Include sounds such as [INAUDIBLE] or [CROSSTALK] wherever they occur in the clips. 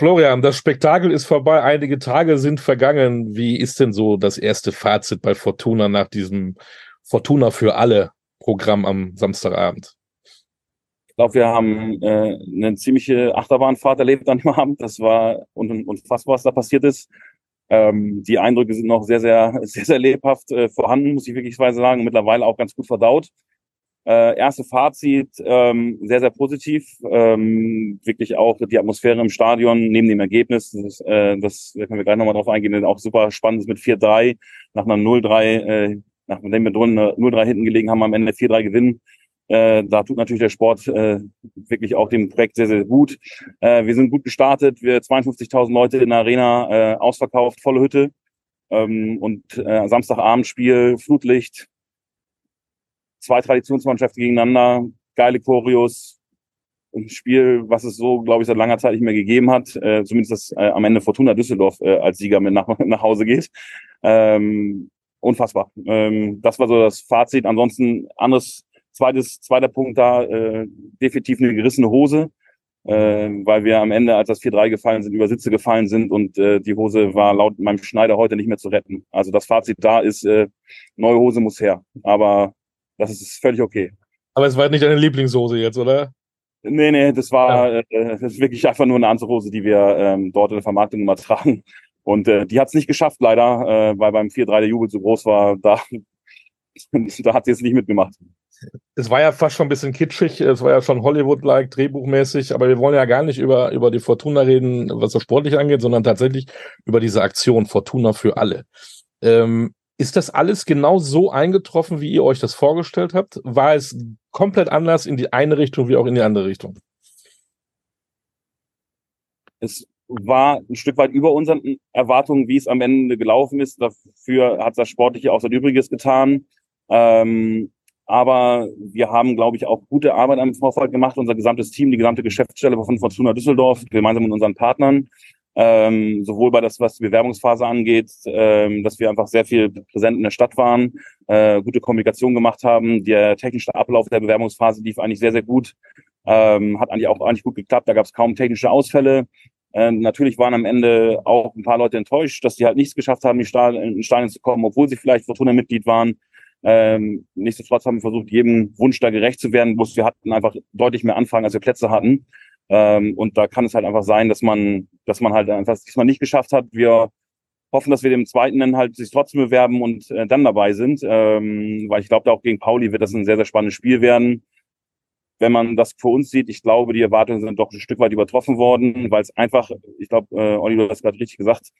Florian, das Spektakel ist vorbei, einige Tage sind vergangen. Wie ist denn so das erste Fazit bei Fortuna nach diesem Fortuna für alle Programm am Samstagabend? Ich glaube, wir haben äh, eine ziemliche Achterbahnfahrt erlebt an dem Abend. Das war unfassbar, was da passiert ist. Ähm, die Eindrücke sind noch sehr, sehr, [LAUGHS] sehr, sehr lebhaft äh, vorhanden, muss ich wirklich sagen. Mittlerweile auch ganz gut verdaut. Äh, erste Fazit, ähm, sehr, sehr positiv. Ähm, wirklich auch die Atmosphäre im Stadion neben dem Ergebnis, das, äh, das da können wir gleich nochmal drauf eingehen, auch super spannend ist mit 4-3 nach einer 0-3, äh, nachdem wir drin 0-3 hinten gelegen haben, am Ende 4-3 gewinnen. Äh, da tut natürlich der Sport äh, wirklich auch dem Projekt sehr, sehr gut. Äh, wir sind gut gestartet, wir 52.000 Leute in der Arena äh, ausverkauft, volle Hütte. Ähm, und äh, Samstagabendspiel, Flutlicht, zwei Traditionsmannschaften gegeneinander, geile Choreos, ein Spiel, was es so, glaube ich, seit langer Zeit nicht mehr gegeben hat. Äh, zumindest, dass äh, am Ende Fortuna Düsseldorf äh, als Sieger mit nach, [LAUGHS] nach Hause geht. Ähm, unfassbar. Ähm, das war so das Fazit. Ansonsten anderes, zweites, zweiter Punkt da, äh, definitiv eine gerissene Hose, äh, weil wir am Ende, als das 4-3 gefallen sind, über Sitze gefallen sind und äh, die Hose war laut meinem Schneider heute nicht mehr zu retten. Also das Fazit da ist, äh, neue Hose muss her. Aber das ist völlig okay. Aber es war nicht deine Lieblingshose jetzt, oder? Nee, nee, das war ja. äh, das ist wirklich einfach nur eine Anzughose, die wir ähm, dort in der Vermarktung immer [LAUGHS] tragen. Und äh, die hat es nicht geschafft, leider, äh, weil beim 4-3 der Jubel so groß war. [LAUGHS] Da, da hat sie es nicht mitgemacht. Es war ja fast schon ein bisschen kitschig, es war ja schon Hollywood-like, drehbuchmäßig, aber wir wollen ja gar nicht über, über die Fortuna reden, was das sportlich angeht, sondern tatsächlich über diese Aktion Fortuna für alle. Ähm, ist das alles genau so eingetroffen, wie ihr euch das vorgestellt habt? War es komplett anders in die eine Richtung wie auch in die andere Richtung? Es war ein Stück weit über unseren Erwartungen, wie es am Ende gelaufen ist. Dafür hat das Sportliche auch sein Übriges getan. Ähm, aber wir haben, glaube ich, auch gute Arbeit am Vorfeld gemacht. Unser gesamtes Team, die gesamte Geschäftsstelle von Fortuna Düsseldorf, gemeinsam mit unseren Partnern ähm, sowohl bei das, was die Bewerbungsphase angeht, ähm, dass wir einfach sehr viel präsent in der Stadt waren, äh, gute Kommunikation gemacht haben. Der technische Ablauf der Bewerbungsphase lief eigentlich sehr, sehr gut, ähm, hat eigentlich auch eigentlich gut geklappt. Da gab es kaum technische Ausfälle. Äh, natürlich waren am Ende auch ein paar Leute enttäuscht, dass sie halt nichts geschafft haben, in die Stadien zu kommen, obwohl sie vielleicht Fortuna-Mitglied waren. Ähm, nichtsdestotrotz haben wir versucht, jedem Wunsch da gerecht zu werden. Bloß wir hatten einfach deutlich mehr Anfragen, als wir Plätze hatten. Ähm, und da kann es halt einfach sein, dass man, dass man halt einfach diesmal nicht geschafft hat. Wir hoffen, dass wir dem zweiten dann halt sich trotzdem bewerben und äh, dann dabei sind, ähm, weil ich glaube, da auch gegen Pauli wird das ein sehr, sehr spannendes Spiel werden. Wenn man das für uns sieht, ich glaube, die Erwartungen sind doch ein Stück weit übertroffen worden, weil es einfach, ich glaube, äh, Olli, du hast gerade richtig gesagt,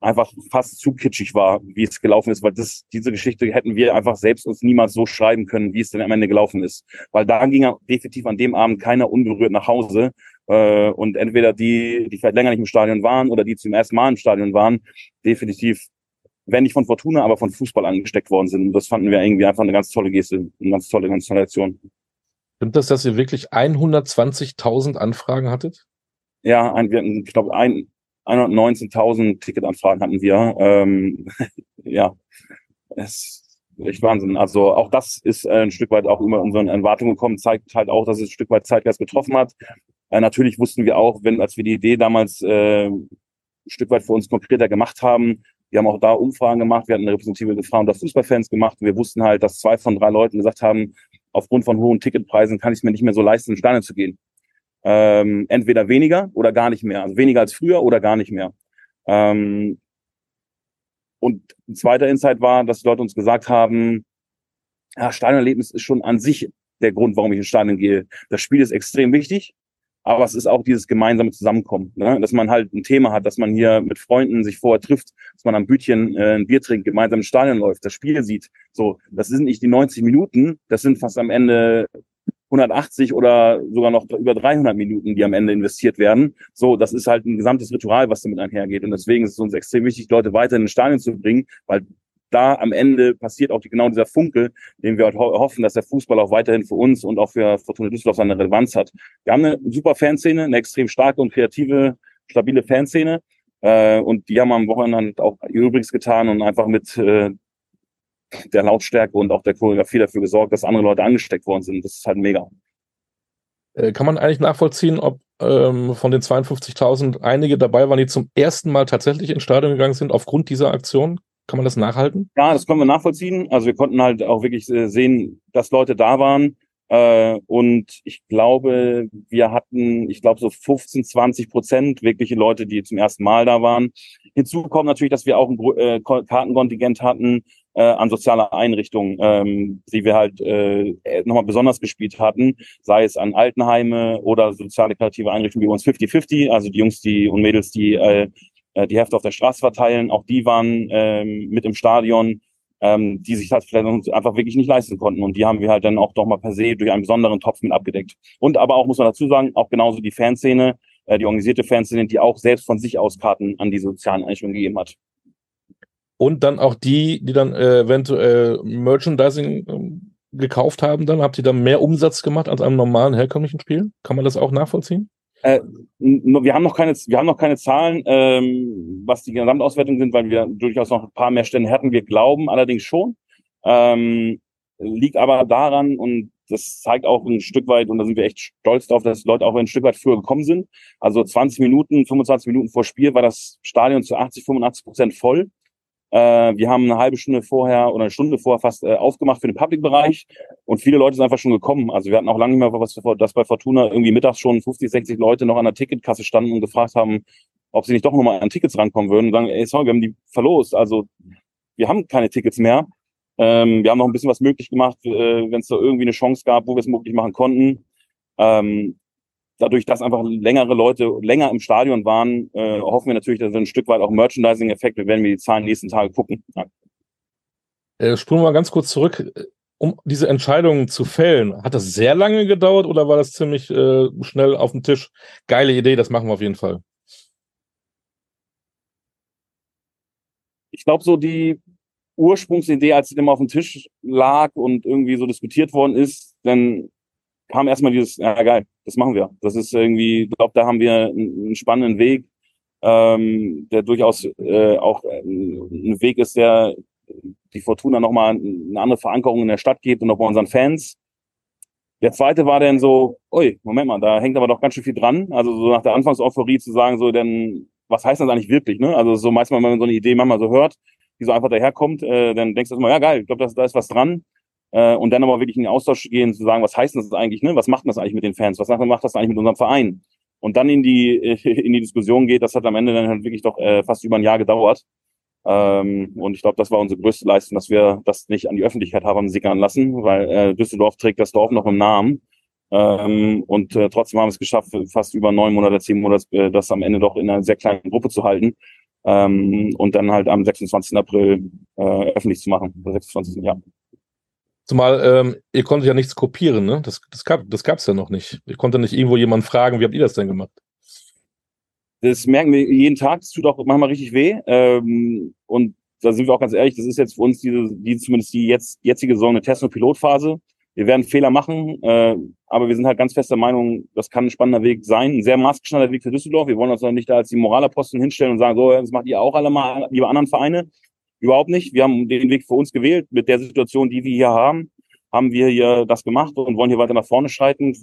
einfach fast zu kitschig war, wie es gelaufen ist, weil das, diese Geschichte hätten wir einfach selbst uns niemals so schreiben können, wie es denn am Ende gelaufen ist. Weil da ging definitiv an dem Abend keiner unberührt nach Hause. Äh, und entweder die, die vielleicht länger nicht im Stadion waren oder die zum ersten Mal im Stadion waren, definitiv, wenn nicht von Fortuna, aber von Fußball angesteckt worden sind. Und das fanden wir irgendwie einfach eine ganz tolle Geste, eine ganz tolle, Aktion. Stimmt das, dass ihr wirklich 120.000 Anfragen hattet? Ja, ein, wir hatten, ich glaube, ein, 119.000 Ticketanfragen hatten wir. Ähm, [LAUGHS] ja, es ist echt Wahnsinn. Also auch das ist ein Stück weit auch über unseren Erwartungen gekommen, zeigt halt auch, dass es ein Stück weit Zeitgeist getroffen hat. Äh, natürlich wussten wir auch, wenn, als wir die Idee damals äh, ein Stück weit für uns konkreter gemacht haben, wir haben auch da Umfragen gemacht, wir hatten eine repräsentative Frauen unter Fußballfans gemacht. Wir wussten halt, dass zwei von drei Leuten gesagt haben, aufgrund von hohen Ticketpreisen kann ich es mir nicht mehr so leisten, in Steine zu gehen ähm, entweder weniger oder gar nicht mehr. Also weniger als früher oder gar nicht mehr. Ähm, und ein zweiter Insight war, dass die Leute uns gesagt haben, ja, Stadionerlebnis ist schon an sich der Grund, warum ich ins Stadion gehe. Das Spiel ist extrem wichtig, aber es ist auch dieses gemeinsame Zusammenkommen, ne? dass man halt ein Thema hat, dass man hier mit Freunden sich vorher trifft, dass man am Bütchen äh, ein Bier trinkt, gemeinsam ins Stadion läuft, das Spiel sieht. So, das sind nicht die 90 Minuten, das sind fast am Ende 180 oder sogar noch über 300 Minuten, die am Ende investiert werden. So, das ist halt ein gesamtes Ritual, was damit einhergeht. Und deswegen ist es uns extrem wichtig, Leute weiter in den Stadion zu bringen, weil da am Ende passiert auch die, genau dieser Funke, den wir ho hoffen, dass der Fußball auch weiterhin für uns und auch für Fortuna Düsseldorf seine Relevanz hat. Wir haben eine super Fanszene, eine extrem starke und kreative, stabile Fanszene. Äh, und die haben am Wochenende auch ihr Übriges getan und einfach mit äh, der Lautstärke und auch der Choreografie dafür gesorgt, dass andere Leute angesteckt worden sind. Das ist halt mega. Äh, kann man eigentlich nachvollziehen, ob ähm, von den 52.000 einige dabei waren, die zum ersten Mal tatsächlich ins Stadion gegangen sind aufgrund dieser Aktion? Kann man das nachhalten? Ja, das können wir nachvollziehen. Also wir konnten halt auch wirklich äh, sehen, dass Leute da waren. Äh, und ich glaube, wir hatten, ich glaube, so 15, 20 Prozent wirkliche Leute, die zum ersten Mal da waren. Hinzu kommt natürlich, dass wir auch ein äh, Kartenkontingent hatten äh, an soziale Einrichtungen, ähm, die wir halt äh, nochmal besonders gespielt hatten, sei es an Altenheime oder soziale kreative Einrichtungen wie uns 50-50, also die Jungs die und Mädels, die äh, äh, die Hefte auf der Straße verteilen, auch die waren ähm, mit im Stadion, ähm, die sich das vielleicht einfach wirklich nicht leisten konnten. Und die haben wir halt dann auch doch mal per se durch einen besonderen Topf mit abgedeckt. Und aber auch, muss man dazu sagen, auch genauso die Fanszene, äh, die organisierte Fanszene, die auch selbst von sich aus Karten an die sozialen Einrichtungen gegeben hat. Und dann auch die, die dann äh, eventuell Merchandising äh, gekauft haben, dann habt ihr dann mehr Umsatz gemacht als einem normalen herkömmlichen Spiel? Kann man das auch nachvollziehen? Äh, wir haben noch keine, wir haben noch keine Zahlen, ähm, was die Gesamtauswertung sind, weil wir durchaus noch ein paar mehr Stände hätten. Wir glauben allerdings schon. Ähm, liegt aber daran und das zeigt auch ein Stück weit, und da sind wir echt stolz drauf, dass Leute auch ein Stück weit früher gekommen sind. Also 20 Minuten, 25 Minuten vor Spiel war das Stadion zu 80, 85 Prozent voll. Äh, wir haben eine halbe Stunde vorher oder eine Stunde vorher fast äh, aufgemacht für den Public-Bereich und viele Leute sind einfach schon gekommen. Also wir hatten auch lange nicht mehr was, dass bei Fortuna irgendwie mittags schon 50, 60 Leute noch an der Ticketkasse standen und gefragt haben, ob sie nicht doch nochmal an Tickets rankommen würden und sagen, ey, sorry, wir haben die verlost. Also wir haben keine Tickets mehr. Ähm, wir haben noch ein bisschen was möglich gemacht, äh, wenn es da irgendwie eine Chance gab, wo wir es möglich machen konnten. Ähm, dadurch, dass einfach längere Leute länger im Stadion waren, äh, hoffen wir natürlich, dass wir ein Stück weit auch Merchandising-Effekt, wir werden wir die Zahlen nächsten Tage gucken. Ja. Äh, spulen wir mal ganz kurz zurück. Um diese Entscheidung zu fällen, hat das sehr lange gedauert oder war das ziemlich äh, schnell auf dem Tisch? Geile Idee, das machen wir auf jeden Fall. Ich glaube, so die Ursprungsidee, als sie immer auf dem Tisch lag und irgendwie so diskutiert worden ist, dann kam erstmal dieses, ja geil, das machen wir. Das ist irgendwie, ich glaube, da haben wir einen, spannenden Weg, ähm, der durchaus äh, auch äh, ein Weg ist, der die Fortuna nochmal eine andere Verankerung in der Stadt gibt und auch bei unseren Fans. Der zweite war dann so, ui, Moment mal, da hängt aber doch ganz schön viel dran. Also so nach der Anfangseuphorie zu sagen, so, denn was heißt das eigentlich wirklich? Ne? Also so meistens, wenn man so eine Idee manchmal so hört, die so einfach daherkommt, äh, dann denkst du erstmal, ja geil, ich glaube, da ist was dran äh, und dann aber wirklich in den Austausch gehen, zu sagen, was heißt das eigentlich, ne? Was macht das eigentlich mit den Fans? Was macht das eigentlich mit unserem Verein? Und dann in die, [LAUGHS] in die Diskussion geht, das hat am Ende dann halt wirklich doch äh, fast über ein Jahr gedauert. Ähm, und ich glaube, das war unsere größte Leistung, dass wir das nicht an die Öffentlichkeit haben sickern lassen, weil äh, Düsseldorf trägt das Dorf noch im Namen. Ähm, und äh, trotzdem haben wir es geschafft, fast über neun Monate, zehn Monate, äh, das am Ende doch in einer sehr kleinen Gruppe zu halten. Ähm, und dann halt am 26. April äh, öffentlich zu machen, 26. Jahr. Zumal ähm, ihr konntet ja nichts kopieren, ne? Das, das gab das gab's ja noch nicht. Ich konnte nicht irgendwo jemand fragen, wie habt ihr das denn gemacht? Das merken wir jeden Tag, das tut auch manchmal richtig weh. Ähm, und da sind wir auch ganz ehrlich, das ist jetzt für uns diese, die zumindest die jetzt jetzige Saison eine Test- und Pilotphase. Wir werden Fehler machen, äh, aber wir sind halt ganz fester Meinung, das kann ein spannender Weg sein, ein sehr maßgeschneiderter Weg für Düsseldorf. Wir wollen uns noch nicht da als die Moralaposten hinstellen und sagen, so, das macht ihr auch alle mal, liebe anderen Vereine. Überhaupt nicht. Wir haben den Weg für uns gewählt. Mit der Situation, die wir hier haben, haben wir hier das gemacht und wollen hier weiter nach vorne schreiten.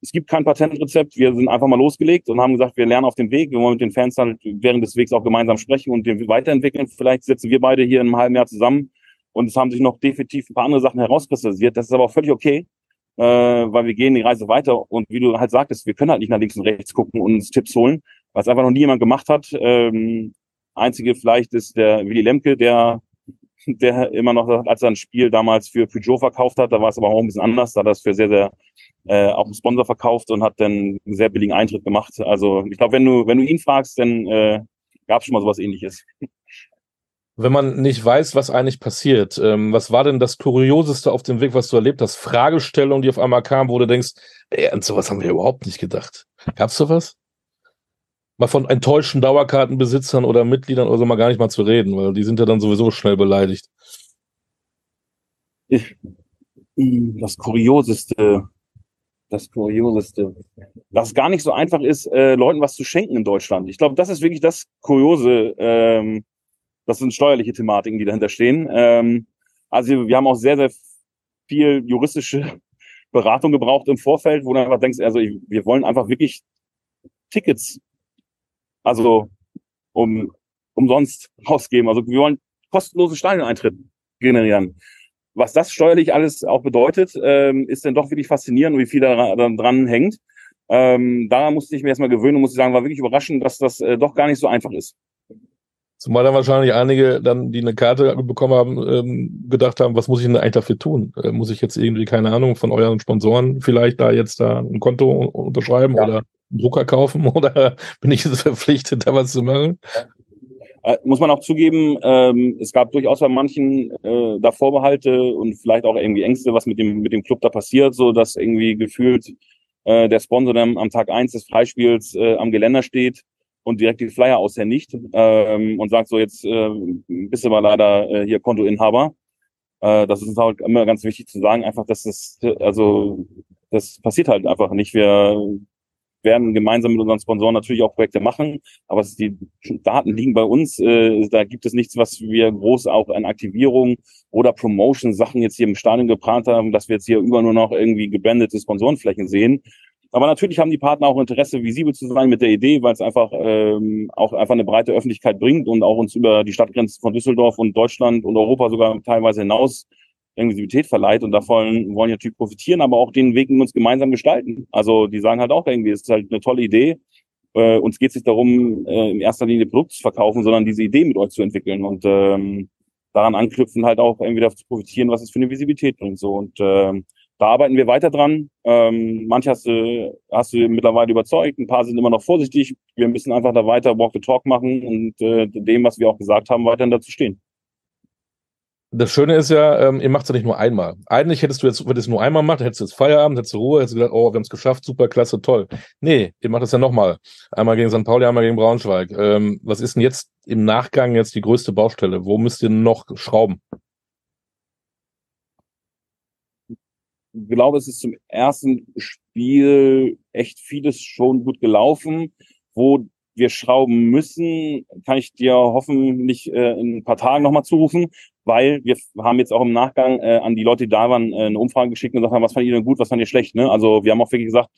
Es gibt kein Patentrezept. Wir sind einfach mal losgelegt und haben gesagt, wir lernen auf dem Weg. Wir wollen mit den Fans halt während des Wegs auch gemeinsam sprechen und den weiterentwickeln. Vielleicht sitzen wir beide hier in einem halben Jahr zusammen und es haben sich noch definitiv ein paar andere Sachen herauskristallisiert. Das ist aber auch völlig okay, äh, weil wir gehen die Reise weiter und wie du halt sagtest, wir können halt nicht nach links und rechts gucken und uns Tipps holen, weil es einfach noch nie jemand gemacht hat. Ähm, Einzige vielleicht ist der Willy Lemke, der, der immer noch, als er ein Spiel damals für Peugeot verkauft hat, da war es aber auch ein bisschen anders, da hat er es für sehr, sehr äh, auch einen Sponsor verkauft und hat dann einen sehr billigen Eintritt gemacht. Also ich glaube, wenn du, wenn du ihn fragst, dann äh, gab es schon mal sowas ähnliches. Wenn man nicht weiß, was eigentlich passiert, ähm, was war denn das Kurioseste auf dem Weg, was du erlebt hast? Fragestellungen, die auf einmal kamen, wo du denkst, ey, an sowas haben wir überhaupt nicht gedacht. Gab's sowas? Mal von enttäuschten Dauerkartenbesitzern oder Mitgliedern oder so mal gar nicht mal zu reden, weil die sind ja dann sowieso schnell beleidigt. Das Kurioseste, das Kurioseste, es gar nicht so einfach ist, äh, Leuten was zu schenken in Deutschland. Ich glaube, das ist wirklich das Kuriose. Ähm, das sind steuerliche Thematiken, die dahinter stehen. Ähm, also wir haben auch sehr, sehr viel juristische [LAUGHS] Beratung gebraucht im Vorfeld, wo du einfach denkst, also wir wollen einfach wirklich Tickets, also um umsonst ausgeben. Also wir wollen kostenlose Stadioneintritt generieren. Was das steuerlich alles auch bedeutet, ähm, ist dann doch wirklich faszinierend, wie viel da dran hängt. Ähm, da musste ich mir erstmal gewöhnen und muss ich sagen, war wirklich überraschend, dass das äh, doch gar nicht so einfach ist. Zumal dann wahrscheinlich einige dann, die eine Karte bekommen haben, ähm, gedacht haben, was muss ich denn eigentlich dafür tun? Äh, muss ich jetzt irgendwie, keine Ahnung, von euren Sponsoren vielleicht da jetzt da ein Konto unterschreiben ja. oder Drucker kaufen [LAUGHS] oder bin ich verpflichtet, da was zu machen? Äh, muss man auch zugeben, ähm, es gab durchaus bei manchen äh, da Vorbehalte und vielleicht auch irgendwie Ängste, was mit dem, mit dem Club da passiert, so dass irgendwie gefühlt äh, der Sponsor dann am Tag eins des Freispiels äh, am Geländer steht und direkt die Flyer aushändigt ähm, und sagt so, jetzt äh, bist du mal leider äh, hier Kontoinhaber. Äh, das ist halt immer ganz wichtig zu sagen, einfach, dass das, also das passiert halt einfach nicht. Wir werden gemeinsam mit unseren Sponsoren natürlich auch Projekte machen, aber die Daten liegen bei uns. Äh, da gibt es nichts, was wir groß auch an Aktivierung oder Promotion-Sachen jetzt hier im Stadion geplant haben, dass wir jetzt hier über nur noch irgendwie gebrandete Sponsorenflächen sehen. Aber natürlich haben die Partner auch Interesse, visibel zu sein mit der Idee, weil es einfach ähm, auch einfach eine breite Öffentlichkeit bringt und auch uns über die Stadtgrenzen von Düsseldorf und Deutschland und Europa sogar teilweise hinaus Inklusivität verleiht und davon wollen natürlich profitieren, aber auch den Weg mit uns gemeinsam gestalten. Also die sagen halt auch irgendwie, es ist halt eine tolle Idee. Äh, uns geht es nicht darum, äh, in erster Linie Produkte zu verkaufen, sondern diese Idee mit euch zu entwickeln und ähm, daran anknüpfen, halt auch irgendwie davon zu profitieren, was es für eine Visibilität bringt. So und ähm, da arbeiten wir weiter dran. Ähm, manche hast du, hast du mittlerweile überzeugt, ein paar sind immer noch vorsichtig. Wir müssen einfach da weiter Walk the Talk machen und äh, dem, was wir auch gesagt haben, weiterhin dazu stehen. Das Schöne ist ja, ähm, ihr macht es ja nicht nur einmal. Eigentlich hättest du jetzt, wenn du es nur einmal gemacht, hättest du jetzt Feierabend, hättest du Ruhe, hättest du gesagt, oh, wir haben es geschafft, super, klasse, toll. Nee, ihr macht es ja nochmal. Einmal gegen St. Pauli, einmal gegen Braunschweig. Ähm, was ist denn jetzt im Nachgang jetzt die größte Baustelle? Wo müsst ihr noch schrauben? Ich glaube, es ist zum ersten Spiel echt vieles schon gut gelaufen. Wo wir schrauben müssen, kann ich dir hoffentlich äh, in ein paar Tagen nochmal zurufen weil wir haben jetzt auch im Nachgang äh, an die Leute, die da waren, äh, eine Umfrage geschickt und gesagt haben, was fand ihr denn gut, was fand ihr schlecht. Ne? Also wir haben auch wirklich gesagt,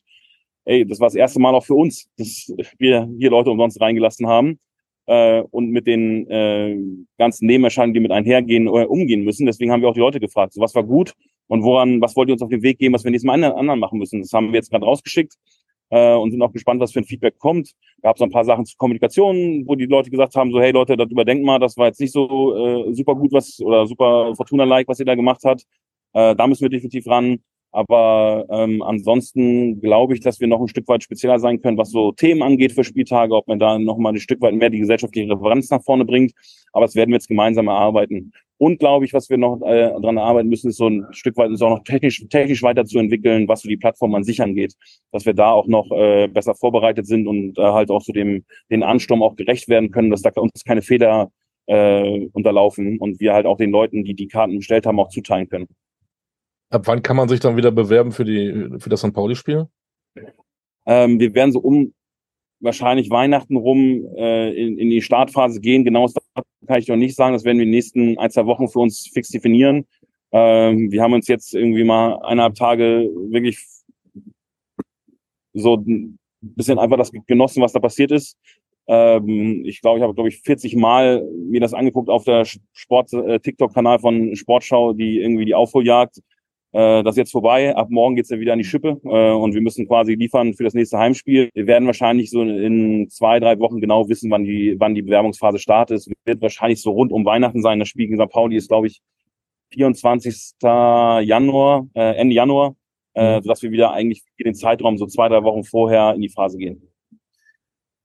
ey, das war das erste Mal auch für uns, dass wir hier Leute umsonst reingelassen haben äh, und mit den äh, ganzen Nebenerscheinungen, die mit einhergehen, äh, umgehen müssen. Deswegen haben wir auch die Leute gefragt, so, was war gut und woran, was wollt ihr uns auf den Weg geben, was wir nächstes Mal anderen machen müssen. Das haben wir jetzt gerade rausgeschickt äh, und sind auch gespannt, was für ein Feedback kommt. Gab es ein paar Sachen zur Kommunikation, wo die Leute gesagt haben, so hey Leute, das überdenkt mal, das war jetzt nicht so äh, super gut was oder super Fortuna-like, was ihr da gemacht hat. Äh, da müssen wir definitiv ran. Aber ähm, ansonsten glaube ich, dass wir noch ein Stück weit spezieller sein können, was so Themen angeht für Spieltage, ob man da noch mal ein Stück weit mehr die gesellschaftliche Referenz nach vorne bringt. Aber das werden wir jetzt gemeinsam erarbeiten. Und glaube ich, was wir noch äh, dran arbeiten müssen, ist so ein Stück weit uns auch noch technisch, technisch weiterzuentwickeln, was so die Plattform an sich angeht, dass wir da auch noch äh, besser vorbereitet sind und äh, halt auch zu dem den Ansturm auch gerecht werden können, dass da uns keine Fehler äh, unterlaufen und wir halt auch den Leuten, die die Karten bestellt haben, auch zuteilen können. Ab wann kann man sich dann wieder bewerben für die für das St. Pauli-Spiel? Ähm, wir werden so um wahrscheinlich Weihnachten rum äh, in, in die Startphase gehen. Genau kann ich noch nicht sagen. Das werden wir in den nächsten ein, zwei Wochen für uns fix definieren. Ähm, wir haben uns jetzt irgendwie mal eineinhalb Tage wirklich so ein bisschen einfach das genossen, was da passiert ist. Ähm, ich glaube, ich habe, glaube ich, 40 Mal mir das angeguckt auf der Sport-TikTok-Kanal äh, von Sportschau, die irgendwie die Aufholjagd äh, das ist jetzt vorbei. Ab morgen geht's ja wieder an die Schippe äh, und wir müssen quasi liefern für das nächste Heimspiel. Wir werden wahrscheinlich so in zwei, drei Wochen genau wissen, wann die, wann die Bewerbungsphase startet. Es wird wahrscheinlich so rund um Weihnachten sein. Das Spiel gegen St. Pauli ist, glaube ich, 24. Januar, äh, Ende Januar, äh, mhm. sodass wir wieder eigentlich den Zeitraum so zwei, drei Wochen vorher in die Phase gehen.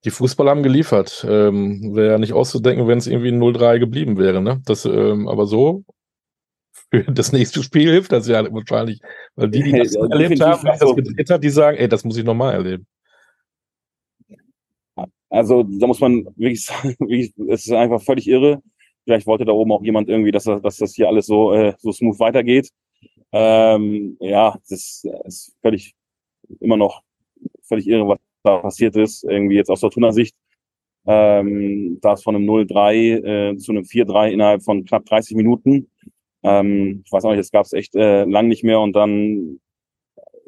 Die Fußballer haben geliefert. Ähm, Wäre ja nicht auszudenken, wenn es irgendwie 0-3 geblieben wäre. Ne? Das, ähm, aber so für das nächste Spiel hilft das ja wahrscheinlich. Weil die, die das ja, erlebt haben, das also gedreht hat, die sagen, ey, das muss ich nochmal erleben. Also da muss man wirklich [LAUGHS] sagen, es ist einfach völlig irre. Vielleicht wollte da oben auch jemand irgendwie, dass, dass das hier alles so, äh, so smooth weitergeht. Ähm, ja, das ist völlig immer noch völlig irre, was da passiert ist. Irgendwie jetzt aus der Tuner-Sicht. Ähm, da ist von einem 0-3 äh, zu einem 4-3 innerhalb von knapp 30 Minuten. Ähm, ich weiß auch nicht, das gab es echt äh, lang nicht mehr und dann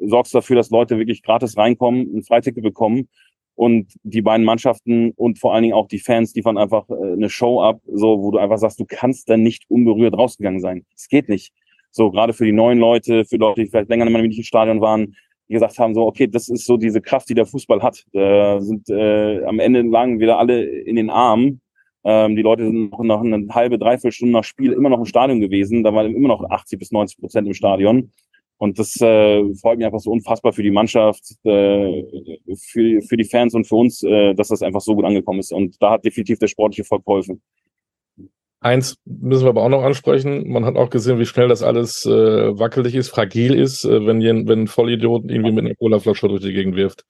sorgst dafür, dass Leute wirklich gratis reinkommen, ein Freiticket bekommen und die beiden Mannschaften und vor allen Dingen auch die Fans liefern einfach äh, eine Show ab, so wo du einfach sagst, du kannst dann nicht unberührt rausgegangen sein. Es geht nicht. So gerade für die neuen Leute, für Leute, die vielleicht länger nicht im Stadion waren, die gesagt haben, so okay, das ist so diese Kraft, die der Fußball hat. Da sind äh, am Ende lagen wieder alle in den Armen. Ähm, die Leute sind noch, noch eine halbe, dreiviertel Stunde nach Spiel immer noch im Stadion gewesen. Da waren immer noch 80 bis 90 Prozent im Stadion. Und das äh, freut mich einfach so unfassbar für die Mannschaft, äh, für, für die Fans und für uns, äh, dass das einfach so gut angekommen ist. Und da hat definitiv der sportliche Erfolg geholfen. Eins müssen wir aber auch noch ansprechen. Man hat auch gesehen, wie schnell das alles äh, wackelig ist, fragil ist, äh, wenn, wenn ein Vollidiot irgendwie mit einer Colaflasche durch die Gegend wirft.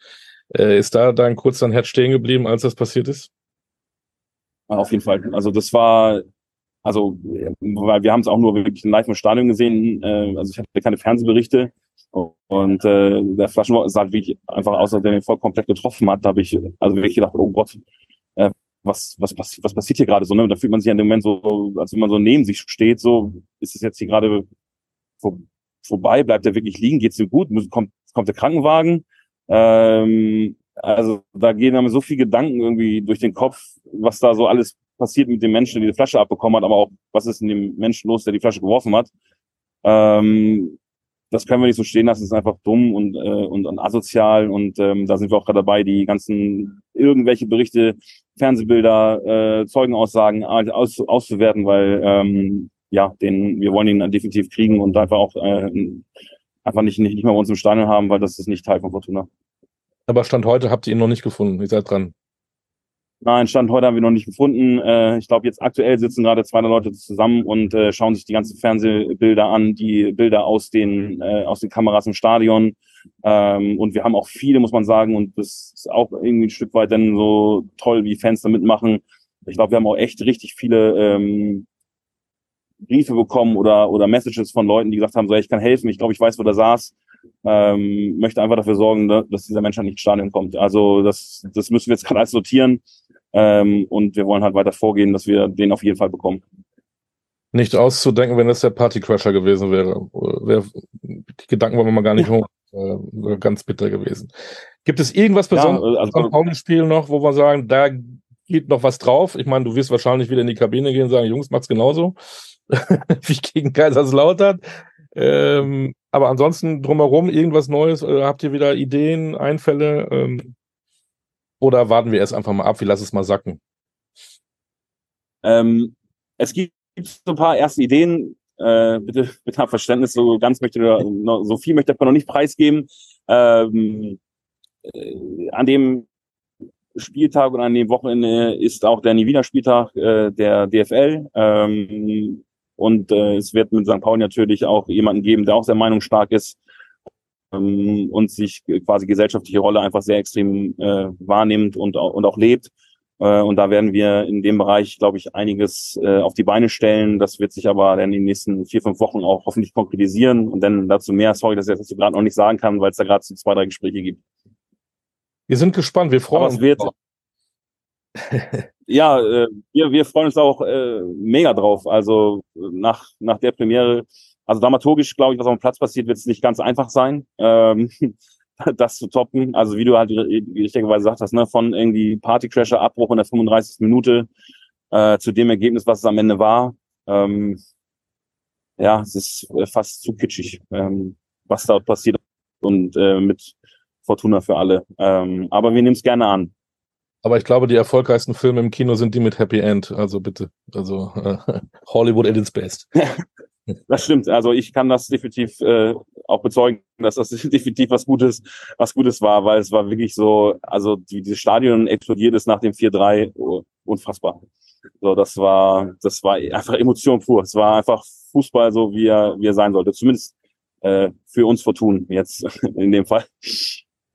Äh, ist da dann kurz dein Herz stehen geblieben, als das passiert ist? Auf jeden Fall. Also das war, also weil wir haben es auch nur wirklich live im Stadion gesehen. Äh, also ich hatte keine Fernsehberichte und äh, der Flaschenwurf sah wirklich einfach aus, als der den voll komplett getroffen hat. Da habe ich also wirklich gedacht, oh Gott, äh, was, was, was, was passiert hier gerade so, ne? Da fühlt man sich an dem Moment so, als wenn man so neben sich steht, so, ist es jetzt hier gerade vor, vorbei, bleibt er wirklich liegen, geht's ihm gut, kommt, kommt der Krankenwagen, ähm, also da gehen einem so viele Gedanken irgendwie durch den Kopf, was da so alles passiert mit dem Menschen, der die Flasche abbekommen hat, aber auch, was ist in dem Menschen los, der die Flasche geworfen hat. Ähm, das können wir nicht so stehen lassen, das ist einfach dumm und, äh, und, und asozial und ähm, da sind wir auch gerade dabei, die ganzen irgendwelche Berichte, Fernsehbilder, äh, Zeugenaussagen aus, auszuwerten, weil ähm, ja, den, wir wollen ihn definitiv kriegen und einfach auch äh, einfach nicht, nicht, nicht mehr bei uns im Stadion haben, weil das ist nicht Teil von Fortuna. Aber Stand heute habt ihr ihn noch nicht gefunden, ihr seid dran. Nein, Stand heute haben wir noch nicht gefunden. Äh, ich glaube, jetzt aktuell sitzen gerade zwei Leute zusammen und äh, schauen sich die ganzen Fernsehbilder an, die Bilder aus den, äh, aus den Kameras im Stadion. Ähm, und wir haben auch viele, muss man sagen, und das ist auch irgendwie ein Stück weit dann so toll, wie Fans da mitmachen. Ich glaube, wir haben auch echt richtig viele ähm, Briefe bekommen oder, oder Messages von Leuten, die gesagt haben, so, ich kann helfen, ich glaube, ich weiß, wo der saß ähm, möchte einfach dafür sorgen, dass dieser Mensch halt nicht ins Stadion kommt. Also das, das müssen wir jetzt gerade alles sortieren ähm, und wir wollen halt weiter vorgehen, dass wir den auf jeden Fall bekommen. Nicht auszudenken, wenn das der Partycrasher gewesen wäre. wäre die Gedanken wollen wir mal gar nicht hoch. Äh, ganz bitter gewesen. Gibt es irgendwas Besonderes ja, also, am Spiel noch, wo wir sagen, da geht noch was drauf? Ich meine, du wirst wahrscheinlich wieder in die Kabine gehen und sagen, Jungs, macht's genauso. [LAUGHS] Wie gegen Kaiserslautern. Ähm, aber ansonsten drumherum irgendwas Neues? Äh, habt ihr wieder Ideen, Einfälle? Ähm, oder warten wir erst einfach mal ab? Wir lassen es mal sacken. Ähm, es gibt so ein paar erste Ideen. Äh, bitte, habt Verständnis. So ganz möchte noch, so viel möchte ich noch nicht preisgeben. Ähm, äh, an dem Spieltag und an dem Wochenende ist auch der Nie-Wieder-Spieltag äh, der DFL. Ähm, und äh, es wird mit St. Pauli natürlich auch jemanden geben, der auch sehr meinungsstark ist ähm, und sich quasi gesellschaftliche Rolle einfach sehr extrem äh, wahrnimmt und, und auch lebt. Äh, und da werden wir in dem Bereich, glaube ich, einiges äh, auf die Beine stellen. Das wird sich aber dann in den nächsten vier, fünf Wochen auch hoffentlich konkretisieren. Und dann dazu mehr, sorry, dass ich das gerade noch nicht sagen kann, weil es da gerade so zwei, drei Gespräche gibt. Wir sind gespannt, wir freuen uns. [LAUGHS] Ja, äh, wir, wir freuen uns auch äh, mega drauf. Also nach, nach der Premiere, also dramaturgisch, glaube ich, was auf dem Platz passiert, wird es nicht ganz einfach sein, ähm, [LAUGHS] das zu toppen. Also wie du halt richtigerweise gesagt hast, ne, von irgendwie Partycrasher, Abbruch in der 35. Minute äh, zu dem Ergebnis, was es am Ende war. Ähm, ja, es ist äh, fast zu kitschig, ähm, was dort passiert und äh, mit Fortuna für alle. Ähm, aber wir nehmen es gerne an. Aber ich glaube, die erfolgreichsten Filme im Kino sind die mit Happy End. Also bitte. Also äh, [LAUGHS] Hollywood at its best. [LAUGHS] das stimmt. Also ich kann das definitiv äh, auch bezeugen, dass das [LAUGHS] definitiv was Gutes, was Gutes war, weil es war wirklich so, also die, dieses Stadion explodiert ist nach dem 4-3 oh, unfassbar. So, das war, das war einfach Emotion pur. Es war einfach Fußball so, wie er, wie er sein sollte. Zumindest äh, für uns Fortun jetzt in dem Fall.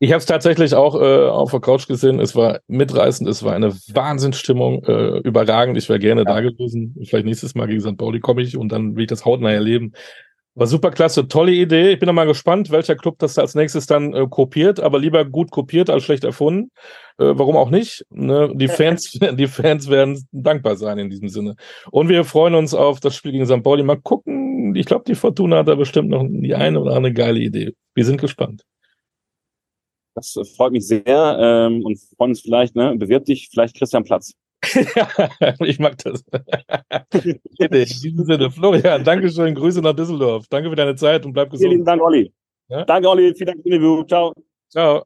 Ich habe es tatsächlich auch äh, auf der Couch gesehen. Es war mitreißend, es war eine Wahnsinnsstimmung, äh, überragend. Ich wäre gerne ja. da gewesen. Vielleicht nächstes Mal gegen St. Pauli komme ich und dann will ich das hautnah erleben. War super klasse, tolle Idee. Ich bin noch mal gespannt, welcher Club das als nächstes dann äh, kopiert, aber lieber gut kopiert als schlecht erfunden. Äh, warum auch nicht? Ne? Die Fans, [LAUGHS] die Fans werden dankbar sein in diesem Sinne. Und wir freuen uns auf das Spiel gegen St. Pauli. Mal gucken, ich glaube, die Fortuna hat da bestimmt noch die eine oder andere geile Idee. Wir sind gespannt. Das freut mich sehr ähm, und freuen uns vielleicht, ne, bewirb dich, vielleicht Christian Platz. [LAUGHS] ich mag das. [LAUGHS] In diesem Sinne, Florian, Dankeschön, Grüße nach Düsseldorf. Danke für deine Zeit und bleib gesund. Vielen Dank, Olli. Ja? Danke, Olli. Vielen Dank für das Interview. Ciao. Ciao.